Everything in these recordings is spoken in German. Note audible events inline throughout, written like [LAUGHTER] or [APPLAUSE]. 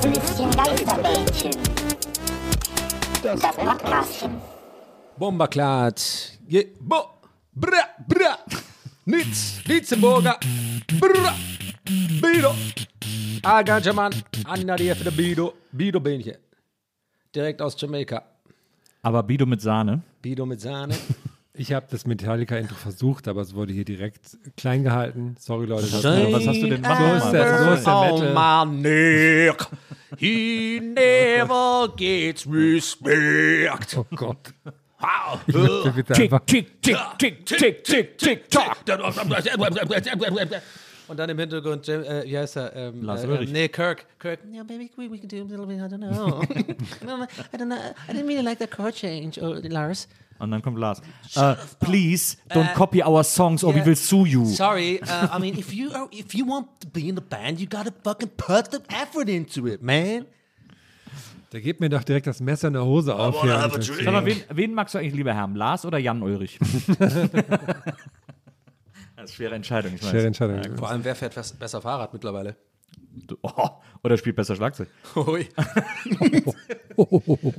Gästelistchen Geisterbällchen. Das Podcastchen. Bomberklat. Je, bo, bra, bra. Nitz, Nitzenburger. Bra, Bido. Agajaman. Anna die für Bido. Bido. Direkt aus Jamaika. Aber Bido mit Sahne. Bido mit Sahne. Ich habe das Metallica-Intro versucht, aber es wurde hier direkt klein gehalten. Sorry, Leute. Das Ja, was hast du denn machen? So ist der, so ist der Oh Metal. man. He never gets respect. Oh Gott. Wow. Bitte einfach. tick, tick, tick, tick, tick, tick, tock. Und dann im Hintergrund, Jam, äh, wie heißt er? Ähm, Lars äh, Ulrich. äh, nee, Kirk. Kirk. Yeah, maybe we, we can do a little bit, I don't know. [LAUGHS] I don't know. I didn't really like the chord change, oh, Lars. Und dann kommt Lars. Uh, please, don't copy our songs or we will sue you. Sorry, uh, I mean, if you are, if you want to be in the band, you gotta fucking put the effort into it, man. Der gibt mir doch direkt das Messer in der Hose auf. Hier. Sag mal, wen, wen magst du eigentlich lieber haben? Lars oder Jan Ulrich? [LAUGHS] das ist eine schwere Entscheidung, ich weiß. Schwere Entscheidung. Vor allem, wer fährt besser Fahrrad mittlerweile? Oh, oder spielt besser Schlagzeug. Hui. [LAUGHS]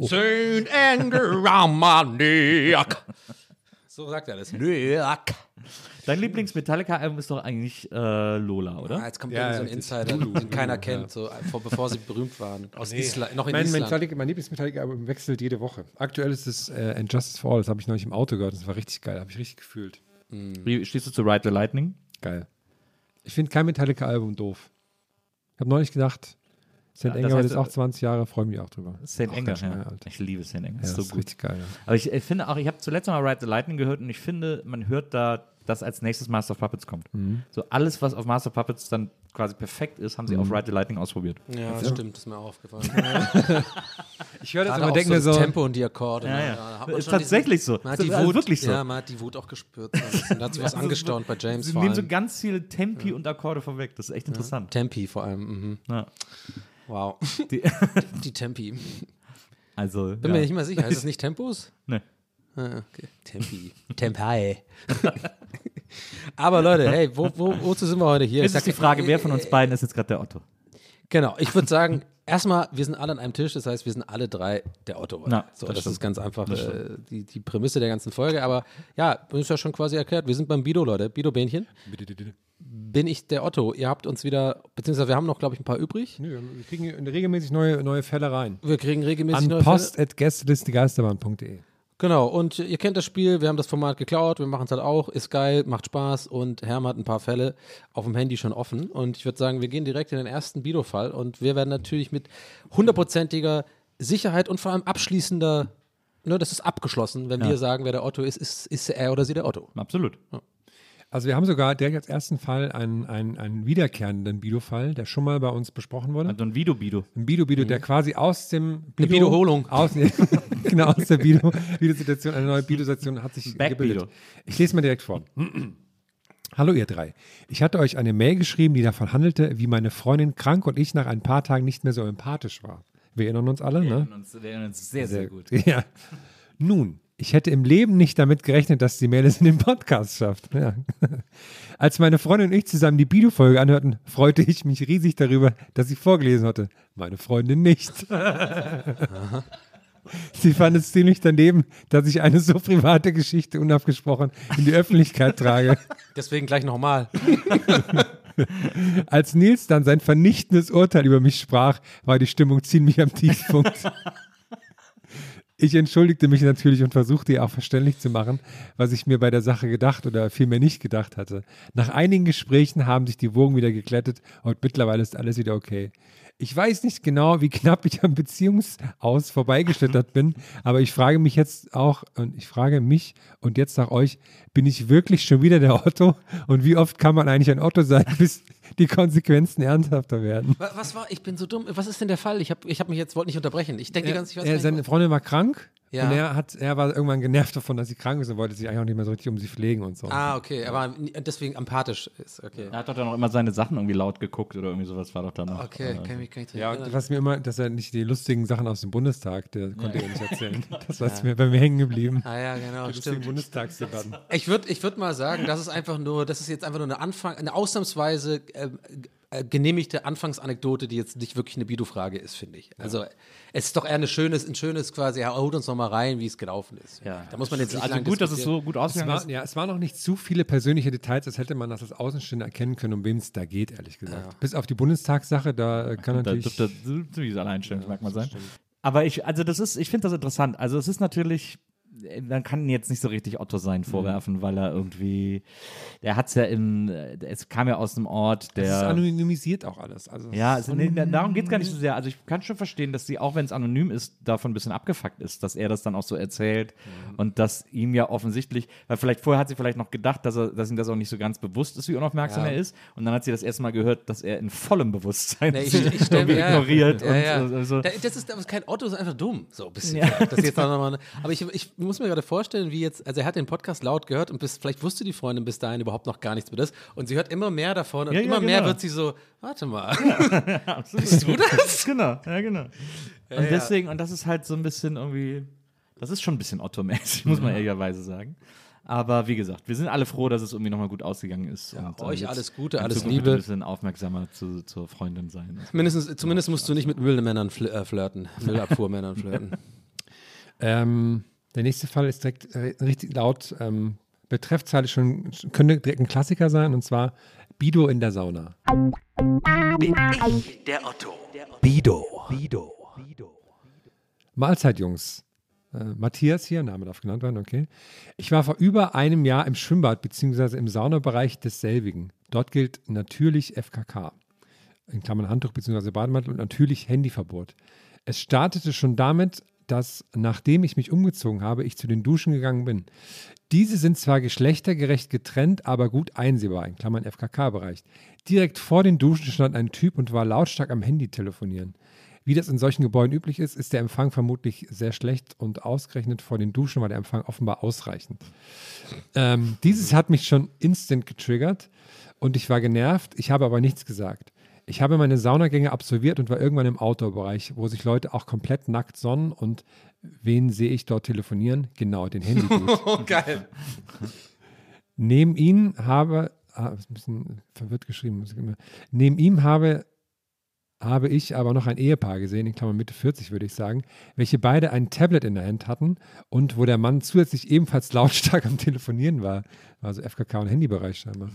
Saint anger on my neck. So sagt er das. Neck. Dein Lieblings-Metallica-Album ist doch eigentlich äh, Lola, oder? Ah, jetzt kommt Ja, so ein ja, Insider, den keiner kennt, so, vor, bevor sie berühmt waren. Aus Island, noch in Mein, Island. Metallica, mein Lieblings-Metallica-Album wechselt jede Woche. Aktuell ist es äh, And Justice for All. Das habe ich neulich im Auto gehört. Das war richtig geil. Habe ich richtig gefühlt. Wie stehst du zu Ride the Lightning? Geil. Ich finde kein Metallica-Album doof. Ich habe neulich gedacht, St. Ja, das Anger heißt, ist auch 20 Jahre, freue mich auch drüber. St. Schön, Ja. Alter. Ich liebe St. Anger. Ja, ist das so ist gut. richtig geil. Ja. Aber ich, ich finde auch, ich habe zuletzt mal Ride the Lightning gehört und ich finde, man hört da, dass als nächstes Master of Puppets kommt. Mhm. So alles, was auf Master of Puppets dann quasi perfekt ist, haben sie auf Ride the Lightning ausprobiert. Ja, das stimmt, ist mir auch aufgefallen. [LAUGHS] Ich höre das auch denke so mir das so, Tempo und die Akkorde. Ja, ne? ja. Man Ist schon tatsächlich so. Man hat die also Wut, wirklich so. Ja, man hat die Wut auch gespürt. so ein bisschen. Da hat sich was angestaunt bei James Sie nehmen so ganz viele Tempi und Akkorde vorweg. Das ist echt interessant. Tempi vor allem. Mhm. Ja. Wow. Die, [LAUGHS] [LAUGHS] Die Tempi. also, Bin ja. mir nicht mal sicher. Heißt das nicht Tempos? Nee. Ah, okay. Tempi. Tempai. Aber Leute, hey, wo, wo, wozu sind wir heute hier? Jetzt Ich ist die Frage, wer von uns beiden ist jetzt gerade der Otto? Genau, ich würde sagen, erstmal, wir sind alle an einem Tisch, das heißt, wir sind alle drei der Otto. Na, so, das das, ist ganz einfach äh, die, die Prämisse der ganzen Folge. Aber ja, ist ja schon quasi erklärt. Wir sind beim Bido, Leute. Bido-Bähnchen. Bin ich der Otto. Ihr habt uns wieder, beziehungsweise wir haben noch, glaube ich, ein paar übrig. Nö, wir kriegen regelmäßig neue, neue Fälle rein. Wir kriegen regelmäßig An neue post Fälle. at gästelistengeisterbahn.de. Genau, und ihr kennt das Spiel, wir haben das Format geklaut, wir machen es halt auch, ist geil, macht Spaß und Herm hat ein paar Fälle auf dem Handy schon offen. Und ich würde sagen, wir gehen direkt in den ersten Bido-Fall und wir werden natürlich mit hundertprozentiger Sicherheit und vor allem abschließender, ne, das ist abgeschlossen, wenn wir sagen, wer der Otto ist, ist, ist er oder sie der Otto. Absolut. Also wir haben sogar direkt als ersten Fall einen, einen, einen wiederkehrenden Bido-Fall, der schon mal bei uns besprochen wurde. Also ein Vido Bido. Ein Bido-Bido, der quasi aus dem Eine Bido-Holung. Aus, [LAUGHS] genau, aus der Bido- Bido-Situation, eine neue Bido-Situation hat sich Back gebildet. Bido. Ich lese mal direkt vor. Hallo ihr drei. Ich hatte euch eine Mail geschrieben, die davon handelte, wie meine Freundin krank und ich nach ein paar Tagen nicht mehr so empathisch war. Wir erinnern uns alle, ne? Wir erinnern uns sehr, sehr gut. [LAUGHS] Ja. Nun, ich hätte im Leben nicht damit gerechnet, dass die Mail es in den Podcast schafft. Ja. [LAUGHS] Als meine Freundin und ich zusammen die Bido-Folge anhörten, freute ich mich riesig darüber, dass sie vorgelesen hatte. Meine Freundin nicht. [LAUGHS] Sie fand es ziemlich daneben, dass ich eine so private Geschichte unabgesprochen in die Öffentlichkeit trage. [LAUGHS] Deswegen gleich nochmal. Als Nils dann sein vernichtendes Urteil über mich sprach, war die Stimmung ziemlich am Tiefpunkt. Ich entschuldigte mich natürlich und versuchte ihr auch verständlich zu machen, was ich mir bei der Sache gedacht oder vielmehr nicht gedacht hatte. Nach einigen Gesprächen haben sich die Wogen wieder geglättet und mittlerweile ist alles wieder okay. Ich weiß nicht genau, wie knapp ich am Beziehungsaus vorbeigeschlittert bin, aber ich frage mich jetzt auch und ich frage mich und jetzt nach euch, bin ich wirklich schon wieder der Otto? Und wie oft kann man eigentlich ein Otto sein, [LAUGHS] bis die Konsequenzen ernsthafter werden? Wa- Was war, ich bin so dumm. Was ist denn der Fall? Ich habe ich hab mich jetzt, wollte nicht unterbrechen. Ich denke die ganze Zeit, er, seine Freundin war krank Ja. und er, hat, er war irgendwann genervt davon, dass sie krank ist und wollte sich eigentlich auch nicht mehr so richtig um sie pflegen und so. Ah, okay, aber deswegen empathisch ist, okay. Er hat doch dann noch immer seine Sachen irgendwie laut geguckt oder irgendwie sowas war doch dann noch. Okay, äh, kann ich mich gar nicht Ja, und was mir immer, dass er nicht die lustigen Sachen aus dem Bundestag, der konnte er nicht erzählen. [LAUGHS] Das war mir bei mir hängen geblieben. Ah ja, genau, Lustigen stimmt. Bundestagsdebatten. Ich würde ich würd mal sagen, das ist einfach nur, das ist jetzt einfach nur eine Anfang, eine ausnahmsweise äh, äh, genehmigte Anfangsanekdote, die jetzt nicht wirklich eine Bido-Frage ist, finde ich. Also es ist doch eher eine schönes, ein schönes quasi, ja, holt uns noch mal rein, wie es gelaufen ist. Ja. Da muss man jetzt nicht Also lang gut, dass es so gut Es ausgegangen war, ist. ja, es waren noch nicht zu viele persönliche Details, als hätte man das als Außenstehender erkennen können, um wen es da geht, ehrlich gesagt. Bis auf die Bundestagssache, da äh, kann Da natürlich. dürfte ziemlich Alleinstellungsmerkmal sein. Aber ich, also das ist, ich finde das interessant. Also es ist natürlich, man kann jetzt nicht so richtig Otto sein vorwerfen, weil er irgendwie, der hat es ja äh, es kam ja aus einem Ort, ist der. anonymisiert auch alles. Also, Ja, es also, nee, da- darum geht es gar nicht so sehr. Also ich kann schon verstehen, dass sie, auch wenn es anonym ist, davon ein bisschen abgefuckt ist, dass er das dann auch so erzählt und dass ihm ja offensichtlich, weil vielleicht vorher hat sie vielleicht noch gedacht, dass, er, dass ihm das auch nicht so ganz bewusst ist, wie unaufmerksam Ja. er ist. Und dann hat sie das erste Mal gehört, dass er in vollem Bewusstsein Nee, [LAUGHS] ich, ich stell, ja, ignoriert. Ja, ja. Und, also, Da- das, ist, ist kein Otto, das ist einfach dumm. So ein bisschen. Ja. Das jetzt noch mal aber ich, ich muss mir gerade vorstellen, wie jetzt, also er hat den Podcast laut gehört und bis, vielleicht wusste die Freundin bis dahin überhaupt noch gar nichts über das. Und sie hört immer mehr davon und Ja, ja, immer mehr genau. wird sie so, warte mal. [LAUGHS] Bist du das? [LAUGHS] genau, ja, genau. und ja. deswegen, und das ist halt so ein bisschen irgendwie, das ist schon ein bisschen Otto-mäßig, muss man ehrlicherweise sagen. Aber wie gesagt, wir sind alle froh, dass es irgendwie nochmal gut ausgegangen ist. Ja, und, euch jetzt alles Gute, alles Liebe. Ein bisschen aufmerksamer zu, zur Freundin sein. Mindestens, zumindest musst du nicht mit Müllmännern fl äh, flirten, Müllabfuhrmännern [LAUGHS] flirten. Ähm, der nächste Fall ist direkt äh, richtig laut. Ähm, Betreffzeile schon, könnte direkt ein Klassiker sein, und zwar Bido in der Sauna. Der Otto. Bido. Bido. Mahlzeit, Jungs. Äh, Matthias hier, Name darf genannt werden, okay. Ich war vor über einem Jahr im Schwimmbad bzw. im Saunabereich desselbigen. Dort gilt natürlich FKK, in Klammern Handtuch bzw. Bademantel und natürlich Handyverbot. Es startete schon damit, dass nachdem ich mich umgezogen habe, ich zu den Duschen gegangen bin. Diese sind zwar geschlechtergerecht getrennt, aber gut einsehbar, in Klammern FKK-Bereich. Direkt vor den Duschen stand ein Typ und war lautstark am Handy telefonieren. Wie das in solchen Gebäuden üblich ist, ist der Empfang vermutlich sehr schlecht und ausgerechnet vor den Duschen war der Empfang offenbar ausreichend. Ähm, dieses hat mich schon instant getriggert und ich war genervt. Ich habe aber nichts gesagt. Ich habe meine Saunagänge absolviert und war irgendwann im Outdoor-Bereich, wo sich Leute auch komplett nackt sonnen und wen sehe ich dort telefonieren? Genau, den handy [LAUGHS] Oh, geil. Neben ihm habe, ah, ist ein bisschen verwirrt geschrieben, muss ich immer- neben ihm habe, habe ich aber noch ein Ehepaar gesehen, in Klammern Mitte 40 würde ich sagen, welche beide ein Tablet in der Hand hatten und wo der Mann zusätzlich ebenfalls [LAUGHS] lautstark am Telefonieren war. Also FKK und Handybereich scheinbar.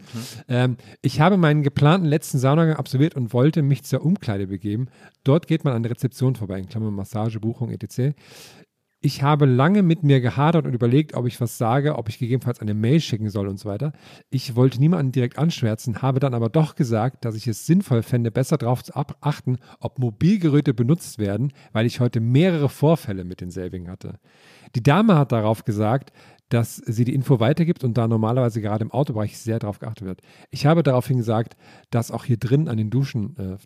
Ähm, ich habe meinen geplanten letzten Saunagang absolviert und wollte mich zur Umkleide begeben. Dort geht man an der Rezeption vorbei, in Klammern Massage, Buchung, etc. Ich habe lange mit mir gehadert und überlegt, ob ich was sage, ob ich gegebenenfalls eine Mail schicken soll und so weiter. Ich wollte niemanden direkt anschwärzen, habe dann aber doch gesagt, dass ich es sinnvoll fände, besser darauf zu achten, ob Mobilgeräte benutzt werden, weil ich heute mehrere Vorfälle mit denselbigen hatte. Die Dame hat darauf gesagt, dass sie die Info weitergibt und da normalerweise gerade im Autobereich sehr darauf geachtet wird. Ich habe daraufhin gesagt, dass auch hier drin an den Duschen, äh,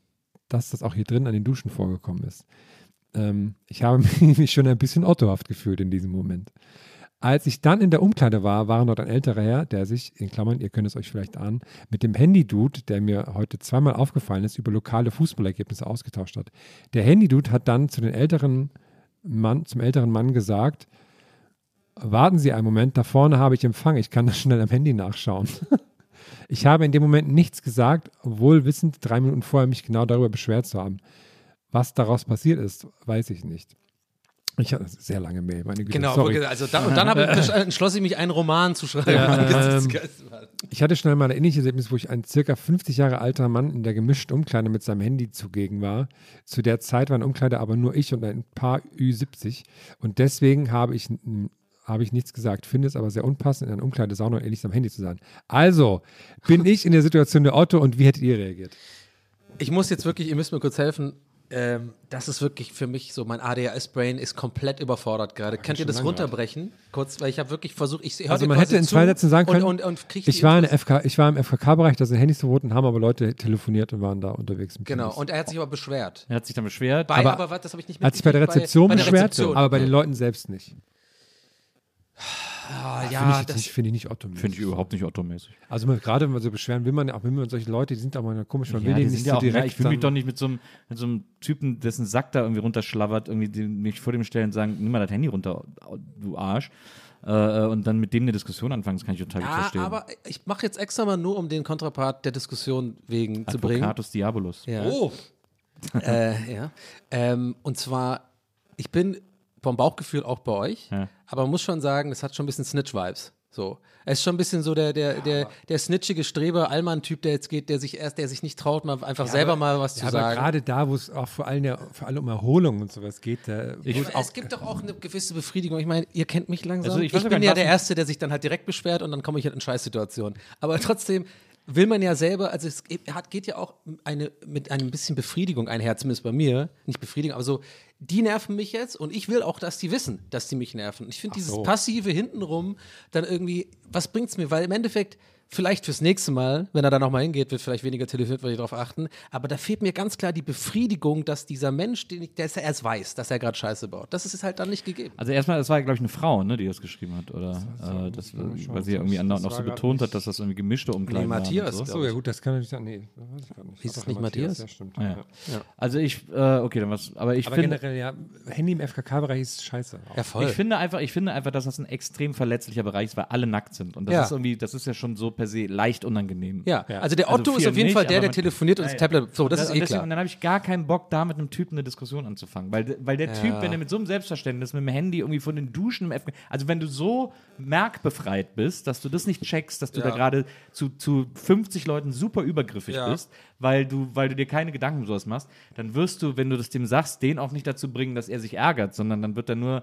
dass das auch hier drin an den Duschen vorgekommen ist. Ähm, ich habe [LAUGHS] mich schon ein bisschen ottohaft gefühlt in diesem Moment. Als ich dann in der Umkleide war, war dort ein älterer Herr, der sich, in Klammern, ihr könnt es euch vielleicht ahnen, mit dem Handy-Dude, der mir heute zweimal aufgefallen ist, über lokale Fußballergebnisse ausgetauscht hat. Der Handy-Dude hat dann zu den älteren Mann, zum älteren Mann gesagt, warten Sie einen Moment, da vorne habe ich Empfang, ich kann das schnell am Handy nachschauen. [LAUGHS] ich habe in dem Moment nichts gesagt, obwohl wissend drei Minuten vorher mich genau darüber beschwert zu haben. Was daraus passiert ist, weiß ich nicht. Ich hatte sehr lange Mail, meine Güte. Genau, sorry. also dann, und dann habe ich entschloss ich mich, einen Roman zu schreiben. [LAUGHS] Geil. Ich hatte schnell mal ein ähnliches Erlebnis, wo ich ein circa 50 Jahre alter Mann in der gemischten Umkleide mit seinem Handy zugegen war. Zu der Zeit waren Umkleide aber nur ich und ein paar Ü70. Und deswegen habe ich, habe ich nichts gesagt. Finde es aber sehr unpassend, in einer Umkleidesauna und ähnliches am Handy zu sein. Also, bin [LAUGHS] ich in der Situation der Otto und wie hättet ihr reagiert? Ich muss jetzt wirklich, ihr müsst mir kurz helfen. Ähm, das ist wirklich für mich so, mein ADHS-Brain ist komplett überfordert gerade. Könnt ihr das runterbrechen? Kurz, weil ich habe wirklich versucht, ich höre Also man hätte in zu zwei Sätzen sagen können, und, und, und Ich war, der FK, ich war im FKK-Bereich, da sind Handys verboten, haben aber Leute telefoniert und waren da unterwegs. Mit Genau, Handys. und er hat sich aber beschwert. Er hat sich dann beschwert. Bei, Aber- aber, was, das habe ich nicht Hat sich bei der Rezeption bei der beschwert, Rezeption. aber bei den Leuten selbst nicht. Ah, Finde ja, ich, jetzt das, nicht, finde ich nicht Otto. Finde ich überhaupt nicht Otto-mäßig. Also gerade wenn man so beschweren will, man auch wenn man solche Leute, die sind mal komisch, man will Ja, denen die nicht sind ja so direkt ich will mich doch nicht mit so, einem, mit so einem Typen, dessen Sack da irgendwie runterschlabbert, irgendwie die, mich vor dem stellen und sagen, nimm mal das Handy runter, du Arsch. äh, und dann mit dem eine Diskussion anfangen, das kann ich total gut Ja, verstehen. aber ich mache jetzt extra mal nur, um den Kontrapart der Diskussion wegen zu bringen. Advocatus Diabolus. Ja. Oh, Äh, ja. Ähm, und zwar, ich bin vom Bauchgefühl auch bei euch, Ja. aber man muss schon sagen, es hat schon ein bisschen Snitch-Vibes. So. Er ist schon ein bisschen so der, der, der, der snitchige Streber, Allmann-Typ, der jetzt geht, der sich erst, der sich nicht traut, mal einfach selber mal was ja, zu aber sagen. gerade da, wo es auch vor allem, ja, vor allem um Erholung und sowas geht, da Ich- es gibt doch auch eine gewisse Befriedigung. Ich meine, ihr kennt mich langsam. Also ich ich bin ja der Erste, der sich dann halt direkt beschwert und dann komme ich halt in Scheißsituationen. Aber trotzdem will man ja selber, also es geht, hat, geht ja auch eine, mit einem bisschen Befriedigung einher, zumindest bei mir. Nicht Befriedigung, aber so, die nerven mich jetzt und ich will auch, dass die wissen, dass die mich nerven. Ich finde dieses so. passive hintenrum dann irgendwie, was bringt's mir? Weil im Endeffekt, vielleicht fürs nächste Mal, wenn er da nochmal hingeht, wird vielleicht weniger telefoniert, weil ich darauf achten. Aber da fehlt mir ganz klar die Befriedigung, dass dieser Mensch, den ich, der es erst weiß, dass er gerade Scheiße baut. Das ist es halt dann nicht gegeben. Also erstmal, das war, glaube ich, eine Frau, ne, die das geschrieben hat, oder? äh, das, weil sie irgendwie andauernd noch so betont nicht- hat, dass das irgendwie gemischte Umkleiden Nee, Matthias, so. so, ja gut, das kann natürlich sein. Nee, das weiß ich gar nicht. Hieß es nicht Herr Matthias? Ja, stimmt. Ah, ja. Ja. Also ich, äh, okay, dann was, aber ich Aber finde, generell, ja, Handy im FKK-Bereich ist scheiße. Ja, voll. ich finde einfach, ich finde einfach, dass das ein extrem verletzlicher Bereich ist, weil alle nackt sind und das Ja. ist irgendwie, das ist ja schon so per se leicht unangenehm. Ja, Ja. also der Also Otto ist vielen auf jeden nicht, Fall der, der telefoniert und das Ja, ja. Tablet. So, das Und ist da- eh und deswegen- klar. Und dann habe ich gar keinen Bock, da mit einem Typen eine Diskussion anzufangen. Weil, weil der Typ, wenn er mit so einem Selbstverständnis, mit dem Handy irgendwie von den Duschen im FK, also wenn du so merkbefreit bist, dass du das nicht checkst, dass du da Ja. gerade zu, zu 50 Leuten super übergriffig Ja. bist, weil du, weil du dir keine Gedanken um sowas machst, dann wirst du, wenn du das dem sagst, den auch nicht dazu bringen, dass er sich ärgert, sondern dann wird er nur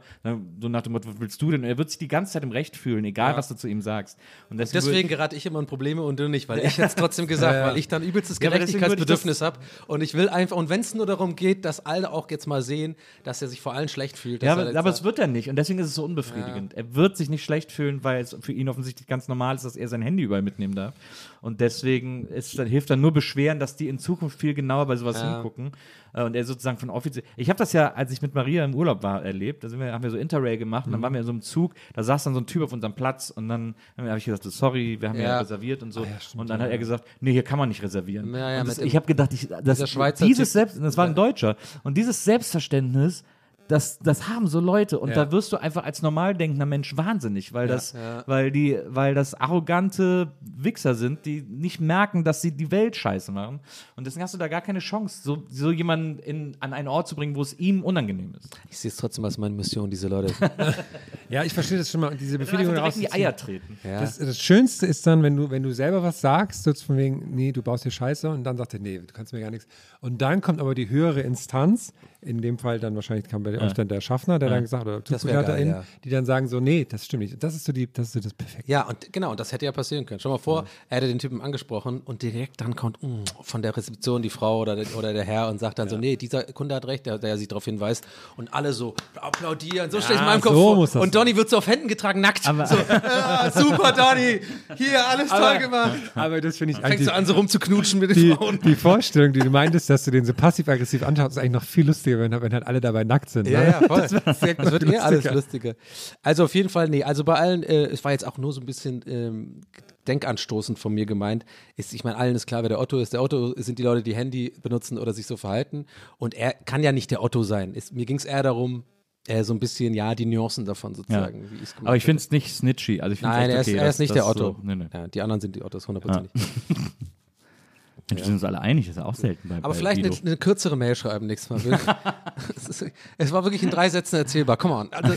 so nach dem Motto, was willst du denn? Und er wird sich die ganze Zeit im Recht fühlen, egal was du zu ihm sagst. Und deswegen, Deswegen gerate ich immer in Probleme und du nicht, weil ich [LAUGHS] jetzt trotzdem gesagt, weil ich dann übelstes [LAUGHS] Ja, Gerechtigkeitsbedürfnis habe und ich will einfach, und wenn es nur darum geht, dass alle auch jetzt mal sehen, dass er sich vor allem schlecht fühlt. Ja, er aber, aber es wird er nicht. Und deswegen ist es so unbefriedigend. Er wird sich nicht schlecht fühlen, weil es für ihn offensichtlich ganz normal ist, dass er sein Handy überall mitnehmen darf. Und deswegen ist, hilft dann nur Beschweren, dass die in Zukunft viel genauer bei sowas hingucken. Äh, Und er sozusagen von offiziell. Ich habe das ja, als ich mit Maria im Urlaub war, erlebt. Da sind wir, haben wir so Interrail gemacht und dann waren wir in so einem Zug. Da saß dann so ein Typ auf unserem Platz und dann habe ich gesagt, sorry, wir haben ja, Ja. reserviert und so. und dann hat er gesagt, nee, hier kann man nicht reservieren. Ja, ja, das, ich habe gedacht, ich, das, dieses Typ. Selbst, das war ein Deutscher. Und dieses Selbstverständnis, das, das haben so Leute und Ja. da wirst du einfach als normal denkender Mensch wahnsinnig, weil das, weil die, weil das arrogante Wichser sind, die nicht merken, dass sie die Welt scheiße machen. Und deswegen hast du da gar keine Chance, so, so jemanden in, an einen Ort zu bringen, wo es ihm unangenehm ist. Ich sehe es trotzdem als meine Mission, diese Leute. [LAUGHS] Ja, ich verstehe das schon mal. Diese Einfach Befriedigung direkt in die. Eier treten. Ja. Das, das Schönste ist dann, wenn du, wenn du selber was sagst, so von wegen, nee, du baust hier Scheiße und dann sagt er, nee, du kannst mir gar nichts. Und dann kommt aber die höhere Instanz, in dem Fall dann wahrscheinlich kam bei euch dann der Schaffner, der dann gesagt oder wär ZugsbegleiterInnen, geil, ja. die dann sagen so, nee, das stimmt nicht. Das ist so die, das ist so das Perfekte. Ja, und genau, und das hätte ja passieren können. Schau mal vor, er hätte den Typen angesprochen und direkt dann kommt mm, von der Rezeption die Frau oder der, oder der Herr und sagt dann so, nee, dieser Kunde hat recht, der, der sie darauf hinweist. Und alle so applaudieren, so stelle ich in meinem Kopf so vor. Und Donny wird so auf Händen getragen, nackt. so, ja, [LAUGHS] super, Donny, hier, alles toll gemacht. Aber das finde ich Fängst eigentlich du an, so rumzuknutschen mit den die, Frauen. die Vorstellung, die du meintest, dass du den so passiv-aggressiv anschaust, ist eigentlich noch viel lustiger, wenn, wenn halt alle dabei nackt sind. Ja, ne? ja, voll. Das, wird [LAUGHS] eh alles lustiger. lustiger. Also auf jeden Fall, nee, also bei allen, äh, es war jetzt auch nur so ein bisschen ähm, denkanstoßend von mir gemeint. Ist, ich meine, allen ist klar, wer der Otto ist. Der Otto sind die Leute, die Handy benutzen oder sich so verhalten. Und er kann ja nicht der Otto sein. Ist, mir ging es eher darum, äh, so ein bisschen, ja, die Nuancen davon Ja. sozusagen, gemacht Aber ich finde es nicht snitchy. Also ich Nein, echt er ist, okay, er ist nicht der Otto. So, nee, nee. Ja, die anderen sind die Ottos, hundertprozentig. [LAUGHS] Wir sind uns alle einig, ist ja auch selten bei Aber bei vielleicht eine, eine kürzere Mail schreiben nächstes Mal. [LAUGHS] Es, ist, es war wirklich in drei Sätzen erzählbar. Come on. Also,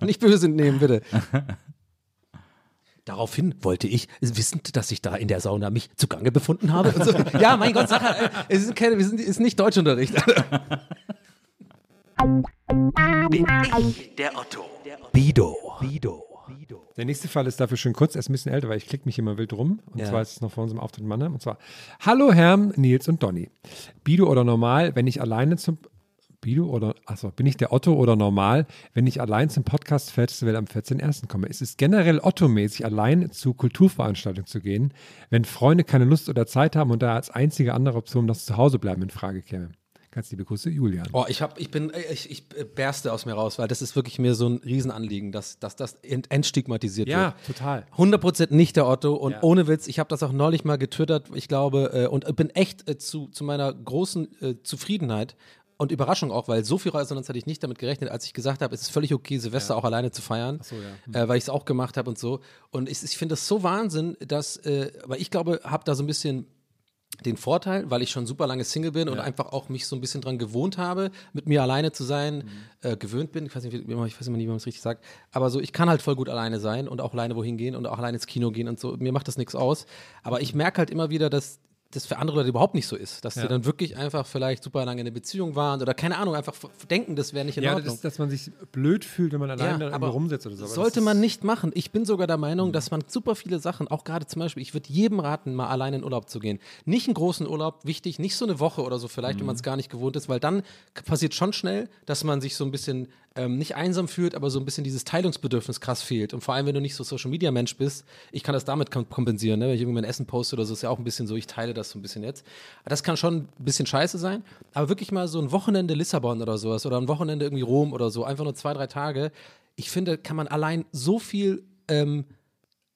nicht böse nehmen, bitte. [LAUGHS] Daraufhin wollte ich, wissend, dass ich da in der Sauna mich zugange befunden habe. Und so. Ja, mein Gott, sag halt, äh, es ist, keine, wir sind, ist nicht Deutschunterricht. [LAUGHS] Bin ich der Otto. Bido. Bido. Der nächste Fall ist dafür schon kurz, er ist ein bisschen älter, weil ich klicke mich immer wild rum. Und Ja. zwar ist es noch vor unserem Auftritt in Mannheim. Und zwar, hallo Herm, Nils und Donny. Bido oder normal, wenn ich alleine zum Bido oder, achso, bin ich der Otto oder normal, wenn ich allein zum Podcast-Festival am 14.01. komme? Ist es generell Otto-mäßig, allein zu Kulturveranstaltungen zu gehen, wenn Freunde keine Lust oder Zeit haben und da als einzige andere Option das Zuhausebleiben in Frage käme? Ganz liebe Grüße, Julian. Oh, ich hab, ich bin, ich, ich berste aus mir raus, weil das ist wirklich mir so ein Riesenanliegen, dass, dass das ent, entstigmatisiert wird. total. 100% nicht der Otto und Ja. ohne Witz, ich habe das auch neulich mal getwittert, ich glaube, äh, und bin echt äh, zu, zu meiner großen äh, Zufriedenheit und Überraschung auch, weil so viel Resonanz hatte ich nicht damit gerechnet, als ich gesagt habe, es ist völlig okay, Silvester auch alleine zu feiern, so, äh, weil ich es auch gemacht habe und so. Und ich, ich finde das so Wahnsinn, dass, äh, weil ich glaube, habe da so ein bisschen den Vorteil, weil ich schon super lange Single bin und einfach auch mich so ein bisschen dran gewohnt habe, mit mir alleine zu sein, äh, gewöhnt bin. Ich weiß, nicht, ich weiß immer nicht, wie man es richtig sagt. Aber so, ich kann halt voll gut alleine sein und auch alleine wohin gehen und auch alleine ins Kino gehen und so. Mir macht das nichts aus. Aber ich merke halt immer wieder, dass das für andere Leute überhaupt nicht so ist. Dass Ja. die dann wirklich einfach vielleicht super lange in einer Beziehung waren oder keine Ahnung, einfach denken, das wäre nicht in Ja, Ordnung. das, dass man sich blöd fühlt, wenn man alleine Ja, dann aber irgendwo rumsitzt oder so. Aber Sollte man nicht machen. Ich bin sogar der Meinung, dass man super viele Sachen, auch gerade zum Beispiel, ich würde jedem raten, mal alleine in Urlaub zu gehen. Nicht einen großen Urlaub, wichtig, nicht so eine Woche oder so vielleicht, wenn man es gar nicht gewohnt ist, weil dann passiert schon schnell, dass man sich so ein bisschen ähm, nicht einsam fühlt, aber so ein bisschen dieses Teilungsbedürfnis krass fehlt. Und vor allem, wenn du nicht so Social Media Mensch bist, ich kann das damit kom- kompensieren, ne? wenn ich irgendwie mein Essen poste oder so, ist ja auch ein bisschen so, ich teile das so ein bisschen jetzt. Das kann schon ein bisschen scheiße sein, aber wirklich mal so ein Wochenende Lissabon oder sowas oder ein Wochenende irgendwie Rom oder so, einfach nur zwei, drei Tage. Ich finde, kann man allein so viel ähm,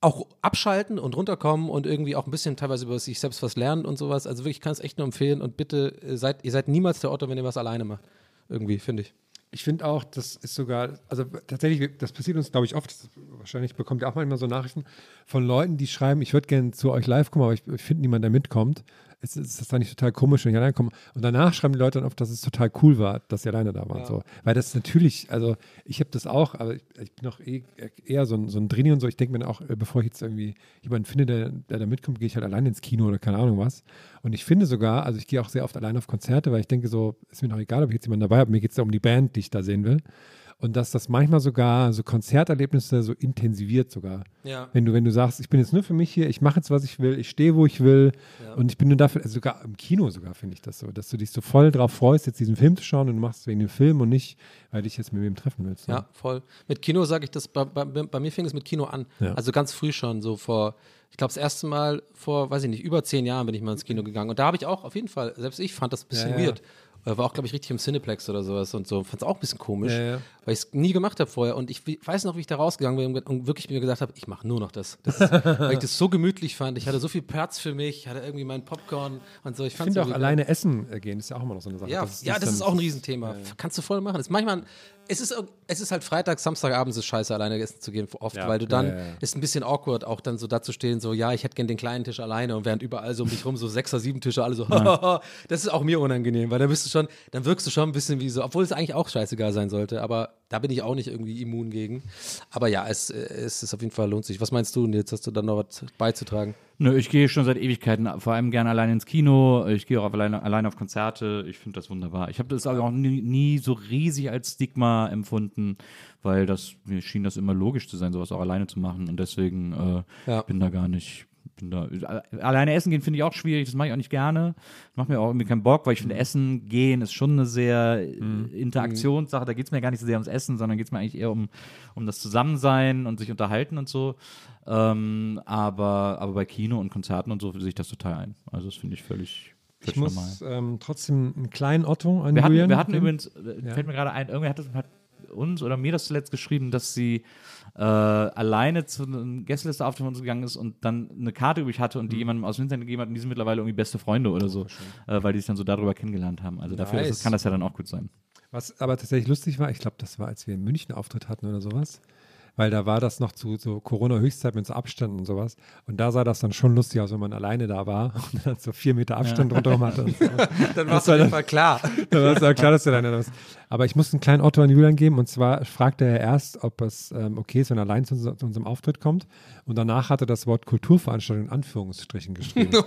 auch abschalten und runterkommen und irgendwie auch ein bisschen teilweise über sich selbst was lernen und sowas. Also wirklich, ich kann es echt nur empfehlen und bitte äh, seid, ihr seid niemals der Otto, wenn ihr was alleine macht. Irgendwie, finde ich. Ich finde auch, das ist sogar, also tatsächlich, das passiert uns, glaube ich, oft. Wahrscheinlich bekommt ihr auch manchmal so Nachrichten von Leuten, die schreiben, ich würde gerne zu euch live kommen, aber ich, ich finde niemanden, der mitkommt. Ist, ist das dann nicht total komisch, wenn ich alleine komme? Und danach schreiben die Leute dann oft, dass es total cool war, dass sie alleine da waren. So. Weil das natürlich, also ich habe das auch, aber ich, ich bin auch eh, eher so ein, so ein Drini und so. Ich denke mir dann auch, äh, bevor ich jetzt irgendwie jemanden finde, der, der da mitkommt, gehe ich halt alleine ins Kino oder keine Ahnung was. Und ich finde sogar, also ich gehe auch sehr oft alleine auf Konzerte, weil ich denke so, ist mir noch egal, ob ich jetzt jemanden dabei habe, mir geht es ja um die Band, die ich da sehen will. Und dass das manchmal sogar so Konzerterlebnisse so intensiviert sogar. Ja. Wenn du, wenn du sagst, ich bin jetzt nur für mich hier, ich mache jetzt, was ich will, ich stehe, wo ich will und ich bin nur dafür, also sogar im Kino sogar finde ich das so, dass du dich so voll drauf freust, jetzt diesen Film zu schauen und du machst es wegen dem Film und nicht, weil du dich jetzt mit wem treffen willst. ne? Ja, voll. Mit Kino sage ich das, bei, bei, bei mir fing es mit Kino an. Ja. Also ganz früh schon, so vor, ich glaube, das erste Mal vor, weiß ich nicht, über zehn Jahren bin ich mal ins Kino gegangen. Und da habe ich auch auf jeden Fall, selbst ich fand das ein bisschen Ja, ja. weird. Äh, War auch, glaube ich, richtig im Cineplex oder sowas und so. Fand es auch ein bisschen komisch, Ja, ja. weil ich es nie gemacht habe vorher. Und ich weiß noch, wie ich da rausgegangen bin und wirklich mir gesagt habe, ich mache nur noch das. das ist, [LAUGHS] weil ich das so gemütlich fand. Ich hatte so viel Platz für mich, ich hatte irgendwie meinen Popcorn und so. Ich, Ich finde auch alleine essen gehen ist ja auch immer noch so eine Sache. ja, Das ja, das ist dann- auch ein Riesenthema. Kannst du voll machen. Das ist manchmal, es ist, es ist halt Freitag, Samstagabends ist scheiße, alleine essen zu gehen, oft, Ja, weil du dann, ja, ja, ist ein bisschen awkward, auch dann so da zu stehen, so, ja, ich hätte gern den kleinen Tisch alleine und während überall so um dich rum so sechser, sieben Tische, alle so, [LAUGHS] das ist auch mir unangenehm, weil da bist du schon, dann wirkst du schon ein bisschen wie so, obwohl es eigentlich auch scheißegal sein sollte, aber da bin ich auch nicht irgendwie immun gegen. Aber ja, es, äh, es ist auf jeden Fall lohnt sich. Was meinst du? Jetzt hast du dann noch was beizutragen. Nö, ich gehe schon seit Ewigkeiten, vor allem gerne alleine ins Kino. Ich gehe auch alleine, alleine auf Konzerte. Ich finde das wunderbar. Ich habe das auch nie, nie so riesig als Stigma empfunden, weil das mir schien das immer logisch zu sein, sowas auch alleine zu machen. Und deswegen äh, Ja. bin da gar nicht. Da, alleine essen gehen finde ich auch schwierig, das mache ich auch nicht gerne. Macht mir auch irgendwie keinen Bock, weil ich finde, Essen gehen ist schon eine sehr äh, Interaktionssache. Da geht es mir gar nicht so sehr ums Essen, sondern geht es mir eigentlich eher um, um das Zusammensein und sich unterhalten und so. Ähm, aber, aber bei Kino und Konzerten und so sehe ich das total ein. Also das finde ich völlig, Ich muss ähm, trotzdem einen kleinen Otto an Wir hatten, wir hatten übrigens, äh, fällt mir gerade ein, irgendwer hat, hat uns oder mir das zuletzt geschrieben, dass sie äh, alleine zu einem Gästeliste auf von uns gegangen ist und dann eine Karte übrig hatte Mhm. und die jemandem aus dem Internet gegeben hat und die sind mittlerweile irgendwie beste Freunde oder so, äh, weil die sich dann so darüber kennengelernt haben. Also dafür Nice. es, kann das ja dann auch gut sein. Was aber tatsächlich lustig war, ich glaube, das war, als wir in München Auftritt hatten oder sowas. Weil da war das noch zu so Corona-Höchstzeit mit so Abständen und sowas. Und da sah das dann schon lustig aus, wenn man alleine da war [LAUGHS] und dann so vier Meter Abstand drumherum hatte. Und so. [LAUGHS] Dann war's auf jeden Fall klar. Da war es auch klar, dass du da bist. Aber ich muss einen kleinen Otto an Julian geben. Und zwar fragte er erst, ob es ähm, okay ist, wenn er allein zu, zu unserem Auftritt kommt. Und danach hat er das Wort Kulturveranstaltung in Anführungsstrichen geschrieben. [LAUGHS]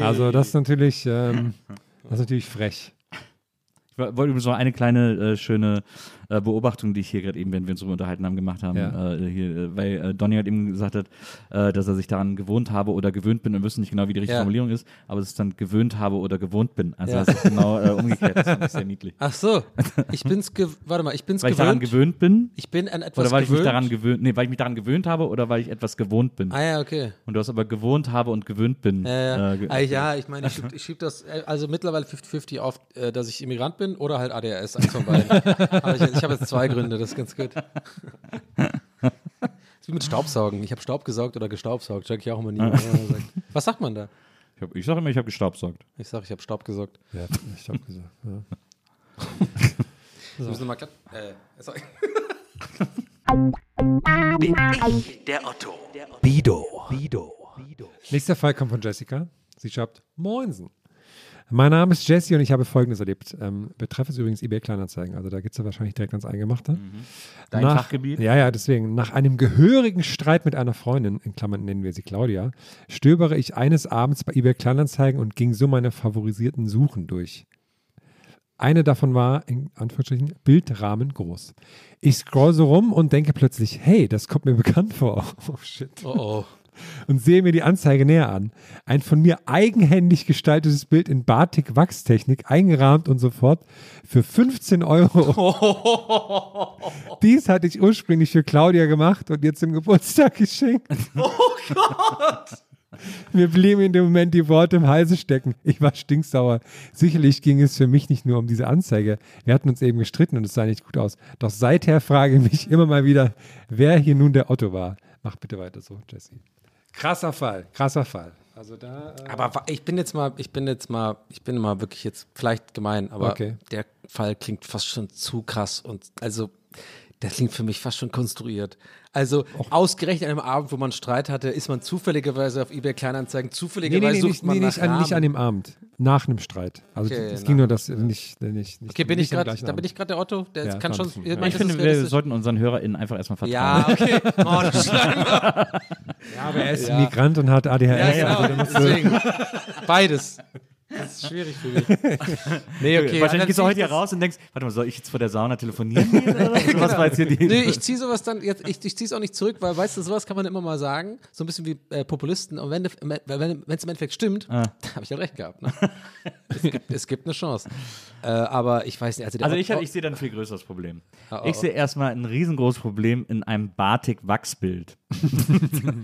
Also das ist natürlich, ähm, das ist natürlich frech. Ich wo- wollte übrigens noch eine kleine äh, schöne äh, Beobachtung, die ich hier gerade eben, wenn wir uns darüber unterhalten haben, gemacht haben, Ja. äh, hier, äh, weil äh, Donny halt eben gesagt hat, äh, dass er sich daran gewohnt habe oder gewöhnt bin und wissen nicht genau, wie die richtige Ja. Formulierung ist, aber es ist dann gewöhnt habe oder gewohnt bin. Also Ja. das ist genau umgekehrt. Das finde ich sehr niedlich. Ach so, ich bin's, warte mal, ich bin's Weil ich daran gewöhnt. gewöhnt bin Ich bin an etwas oder weil ich mich gewöhnt. daran gewöhnt, nee, weil ich mich daran gewöhnt habe oder weil ich etwas gewohnt bin. Ah ja, okay. Und du hast aber gewohnt habe und gewöhnt bin. Ja, ja. ge- Ah, ja ich meine, ich schieb, ich schieb das also mittlerweile 50-50 auf, dass ich Immigrant bin oder halt ADHS, eins von beiden. [LAUGHS] Aber ich, ich habe jetzt zwei Gründe, das ist ganz gut. Das [LAUGHS] ist wie mit Staubsaugen. Ich habe Staub gesaugt oder gestaubsaugt, check ich auch immer nie. Was sagt man da? ich, hab- ich sage immer, ich habe gestaubsaugt. Ich sage, ich habe Staub gesaugt. Ja, ich habe gesagt. Ja. [LAUGHS] Wir müssen mal glatt. Äh, sorry. Der Otto. Bido. Bido. Nächster Fall kommt von Jessica. Sie schreibt, Moinsen. Mein Name ist Jessie und ich habe Folgendes erlebt. Ähm, betreff es übrigens eBay Kleinanzeigen. Also da geht es ja wahrscheinlich direkt ans Eingemachte. Dein Nach- Fachgebiet? Ja, ja, deswegen. Nach einem gehörigen Streit mit einer Freundin, in Klammern nennen wir sie Claudia, stöbere ich eines Abends bei eBay Kleinanzeigen und ging so meine favorisierten Suchen durch. Eine davon war, in Anführungsstrichen, Bildrahmen groß. Ich scroll so rum und denke plötzlich, hey, das kommt mir [LAUGHS] bekannt vor. Oh shit. Oh oh. Und sehe mir die Anzeige näher an. Ein von mir eigenhändig gestaltetes Bild in Batik-Wachstechnik, eingerahmt und so fort, für 15 Euro. [LAUGHS] Dies hatte ich ursprünglich für Claudia gemacht und ihr zum Geburtstag geschenkt. [LAUGHS] Oh Gott! Mir blieben in dem Moment die Worte im Halse stecken. Ich war stinksauer. Sicherlich ging es für mich nicht nur um diese Anzeige. Wir hatten uns eben gestritten und es sah nicht gut aus. Doch seither frage ich mich immer mal wieder, wer hier nun der Otto war. Mach bitte weiter so, Jesse. Krasser Fall, krasser Fall. Also da. Äh, Aber ich bin jetzt mal, ich bin jetzt mal, ich bin mal wirklich jetzt vielleicht gemein, aber Okay. der Fall klingt fast schon zu krass und also der klingt für mich fast schon konstruiert. Also ausgerechnet an einem Abend, wo man Streit hatte, ist man zufälligerweise auf eBay Kleinanzeigen, nee, zufälligerweise nee, nee, sucht nicht, man nee, nicht, nach an, nicht an dem Abend. Nach einem Streit. Also Okay, es ging nur das nicht, nicht, nicht. Okay, bin nicht ich gleichen da bin ich gerade der Otto, der Ja, kann schon, ja. Ich finde, wir sollten unseren HörerInnen einfach erstmal vertrauen. Ja, okay. Oh, das ist [LAUGHS] Ja, aber er ist Ja. Migrant und hat ADHS. Ja, genau. Also. Beides. Das ist schwierig für [LAUGHS] mich. Nee, okay. Wahrscheinlich dann gehst du heute hier das- raus und denkst, warte mal, soll ich jetzt vor der Sauna telefonieren? Oder? [LAUGHS] so? [LAUGHS] Was war jetzt hier die Nee, ich ziehe sowas dann, jetzt, ich, ich ziehe es auch nicht zurück, weil, weißt du, sowas kann man immer mal sagen, so ein bisschen wie äh, Populisten. Und wenn es im Endeffekt stimmt, Ah. habe ich halt recht gehabt. Ne? es, gibt, es gibt eine Chance. Äh, aber ich weiß nicht, also, Also ich, ich sehe da ein viel größeres Problem. Oh, oh, Ich sehe erstmal ein riesengroßes Problem in einem Batik-Wachsbild.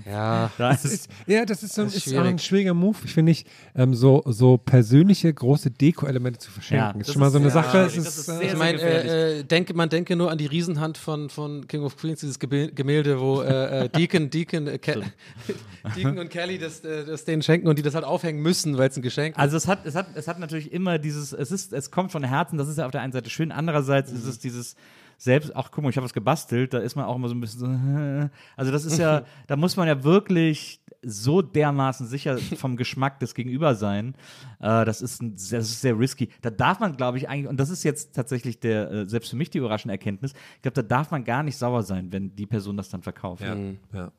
ja, Da ist, Ja, das ist, so, Das ist ist, auch ein schwierig. schwieriger Move, ich finde ich, ähm, so, so persönliche große Deko-Elemente zu verschenken. Ja, ist schon mal so eine Sache. Das ist, ist äh, sehr, ich meine, äh, äh, denke, man denke nur an die Riesenhand von, von King of Queens, dieses Gemälde, wo äh, äh, Deacon, Deacon, äh, Ke [LAUGHS] Deacon und Kelly das, das denen schenken und die das halt aufhängen müssen, weil es ein Geschenk ist. also es hat, es, hat, es hat natürlich immer dieses, es ist, es kommt von Herzen, das ist ja auf der einen Seite schön, andererseits ist es dieses selbst, ach guck mal, ich habe was gebastelt, da ist man auch immer so ein bisschen so, [LAUGHS] also das ist ja, [LAUGHS] da muss man ja wirklich so dermaßen sicher vom Geschmack des Gegenüber sein. Äh, das, ist ein, sehr- das ist sehr risky. Da darf man, glaube ich, eigentlich, und das ist jetzt tatsächlich der, äh, selbst für mich die überraschende Erkenntnis, ich glaube, da darf man gar nicht sauer sein, wenn die Person das dann verkauft. ja, ja.